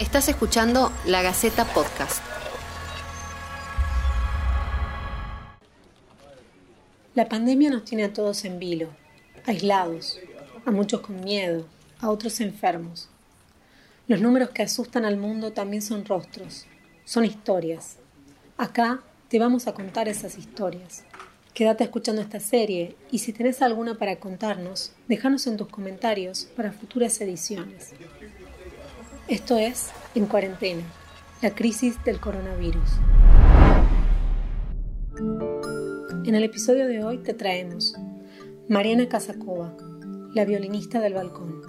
Estás escuchando La Gaceta Podcast. La pandemia nos tiene a todos en vilo, aislados, a muchos con miedo, a otros enfermos. Los números que asustan al mundo también son rostros, son historias. Acá te vamos a contar esas historias. Quédate escuchando esta serie y si tenés alguna para contarnos, déjanos en tus comentarios para futuras ediciones. Esto es En Cuarentena, la crisis del coronavirus. En el episodio de hoy te traemos Mariana Casacova, la violinista del balcón.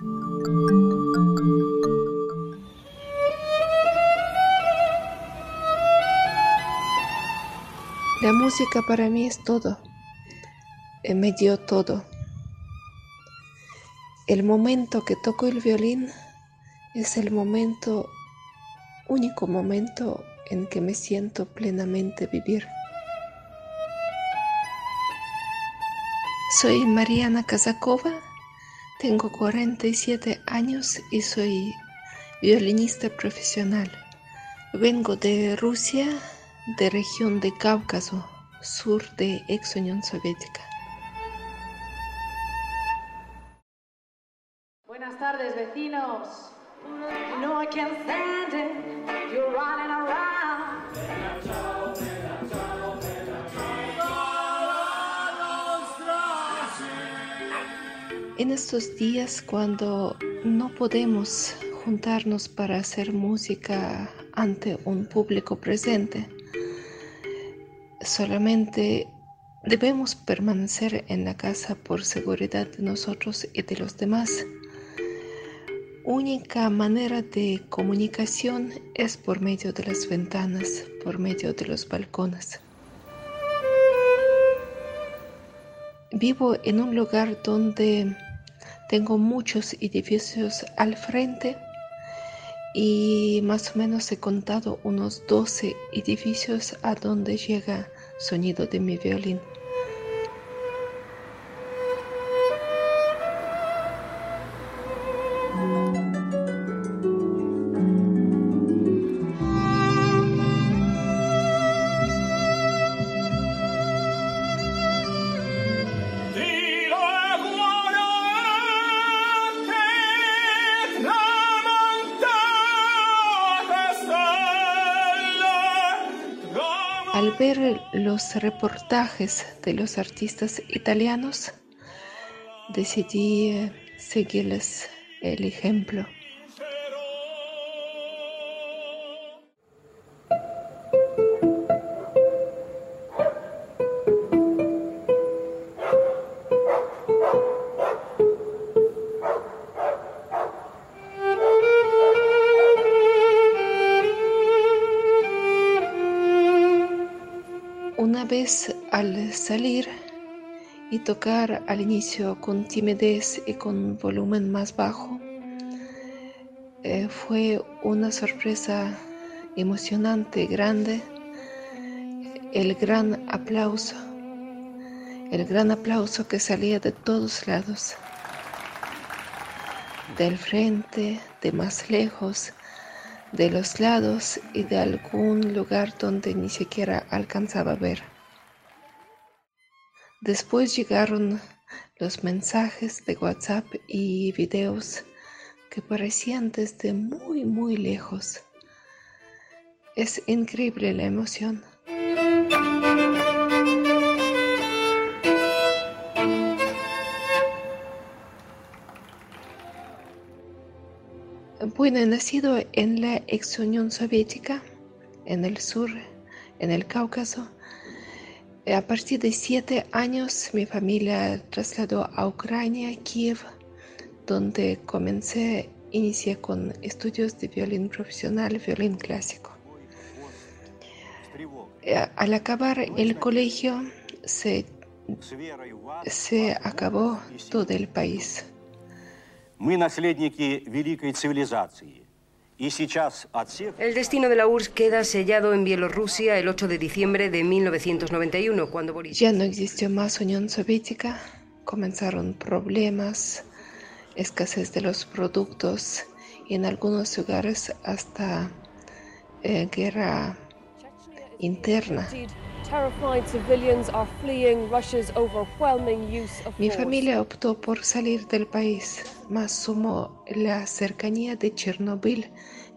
La música para mí es todo, me dio todo. El momento que toco el violín es el momento, único momento en que me siento plenamente vivir. Soy Mariana Kazakova, tengo 47 años y soy violinista profesional. Vengo de Rusia, de región de Cáucaso, sur de ex Unión Soviética. Buenas tardes, vecinos. En estos días cuando no podemos juntarnos para hacer música ante un público presente, solamente debemos permanecer en la casa por seguridad de nosotros y de los demás. Única manera de comunicación es por medio de las ventanas, por medio de los balcones. Vivo en un lugar donde tengo muchos edificios al frente y más o menos he contado unos 12 edificios a donde llega sonido de mi violín. Al ver los reportajes de los artistas italianos, decidí eh, seguirles el ejemplo. Una vez al salir y tocar al inicio con timidez y con volumen más bajo, eh, fue una sorpresa emocionante, grande, el gran aplauso, el gran aplauso que salía de todos lados, del frente, de más lejos, de los lados y de algún lugar donde ni siquiera alcanzaba a ver. Después llegaron los mensajes de WhatsApp y videos que parecían desde muy, muy lejos. Es increíble la emoción. Bueno, nacido en la ex Unión Soviética, en el sur, en el Cáucaso. A partir de siete años mi familia trasladó a Ucrania, Kiev, donde comencé, inicié con estudios de violín profesional, violín clásico. Al acabar el colegio se, se acabó todo el país. Мы наследники великой цивилизации. Y сейчас от всех... El destino de la URSS queda sellado en Bielorrusia el 8 de diciembre de 1991, cuando Boris... Ya no existió más Unión Soviética, comenzaron problemas, escasez de los productos en algunos lugares hasta eh, guerra interna. Mi familia optó por salir del país, más sumó la cercanía de Chernobyl,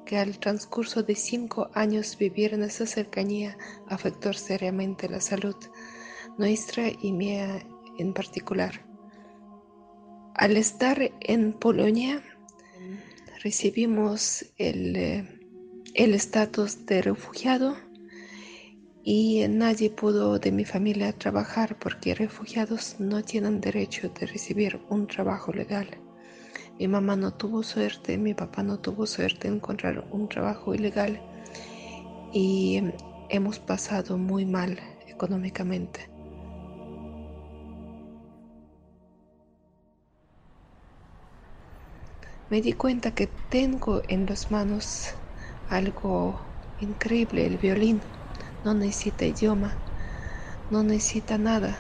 que al transcurso de cinco años vivir en esa cercanía afectó seriamente la salud nuestra y mía en particular. Al estar en Polonia, recibimos el estatus de refugiado y nadie pudo de mi familia trabajar porque refugiados no tienen derecho de recibir un trabajo legal. Mi mamá no tuvo suerte, mi papá no tuvo suerte de encontrar un trabajo ilegal y hemos pasado muy mal económicamente. me di cuenta que tengo en las manos algo increíble, el violín. No necesita idioma, no necesita nada.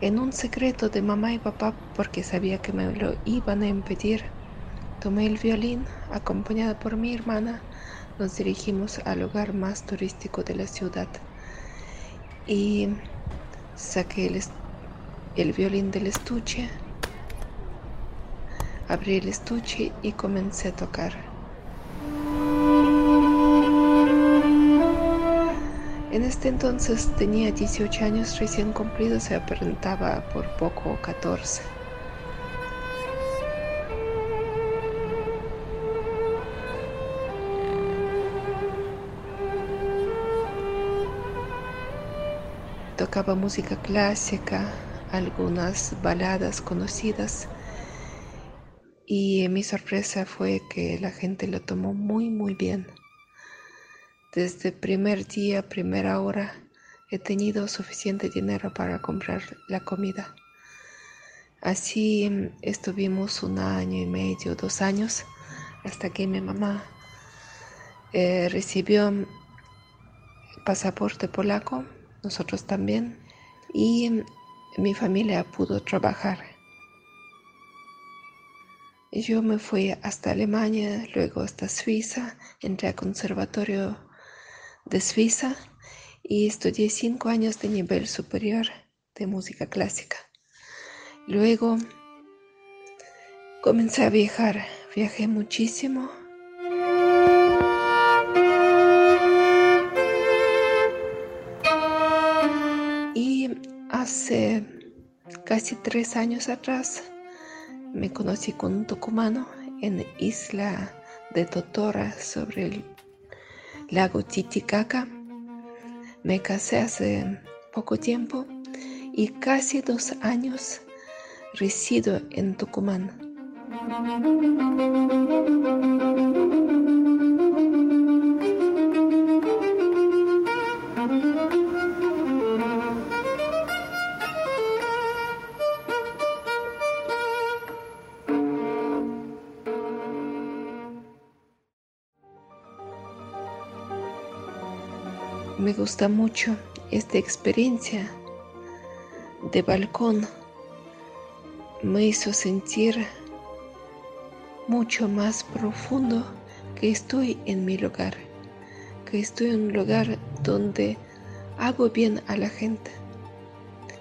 En un secreto de mamá y papá, porque sabía que me lo iban a impedir, tomé el violín, acompañada por mi hermana, nos dirigimos al lugar más turístico de la ciudad. Y saqué el, el violín del estuche Abrí el estuche y comencé a tocar. En este entonces tenía 18 años recién cumplidos se aparentaba por poco 14. Tocaba música clásica, algunas baladas conocidas y mi sorpresa fue que la gente lo tomó muy, muy bien. Desde primer día, primera hora, he tenido suficiente dinero para comprar la comida. Así mm, estuvimos un año y medio, dos años, hasta que mi mamá eh, recibió pasaporte polaco, nosotros también, y mm, mi familia pudo trabajar. Yo me fui hasta Alemania, luego hasta Suiza, entré al Conservatorio de Suiza y estudié cinco años de nivel superior de música clásica. Luego comencé a viajar, viajé muchísimo. Y hace casi tres años atrás me conocí con un tucumano en isla de Totora sobre el lago Titicaca. Me casé hace poco tiempo y casi dos años resido en Tucumán. Me gusta mucho esta experiencia de balcón. Me hizo sentir mucho más profundo que estoy en mi lugar, que estoy en un lugar donde hago bien a la gente.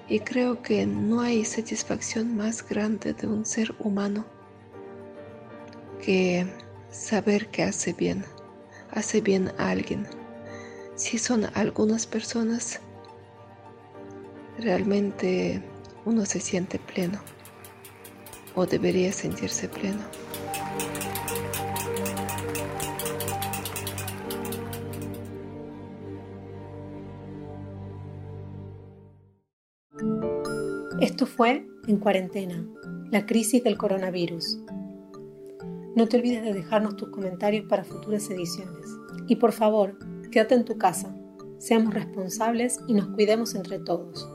Y creo que no hay satisfacción más grande de un ser humano que saber que hace bien, hace bien a alguien si son algunas personas, realmente uno se siente pleno o debería sentirse pleno. Esto fue En Cuarentena, la crisis del coronavirus. No te olvides de dejarnos tus comentarios para futuras ediciones. Y por favor, Quédate en tu casa, seamos responsables y nos cuidemos entre todos.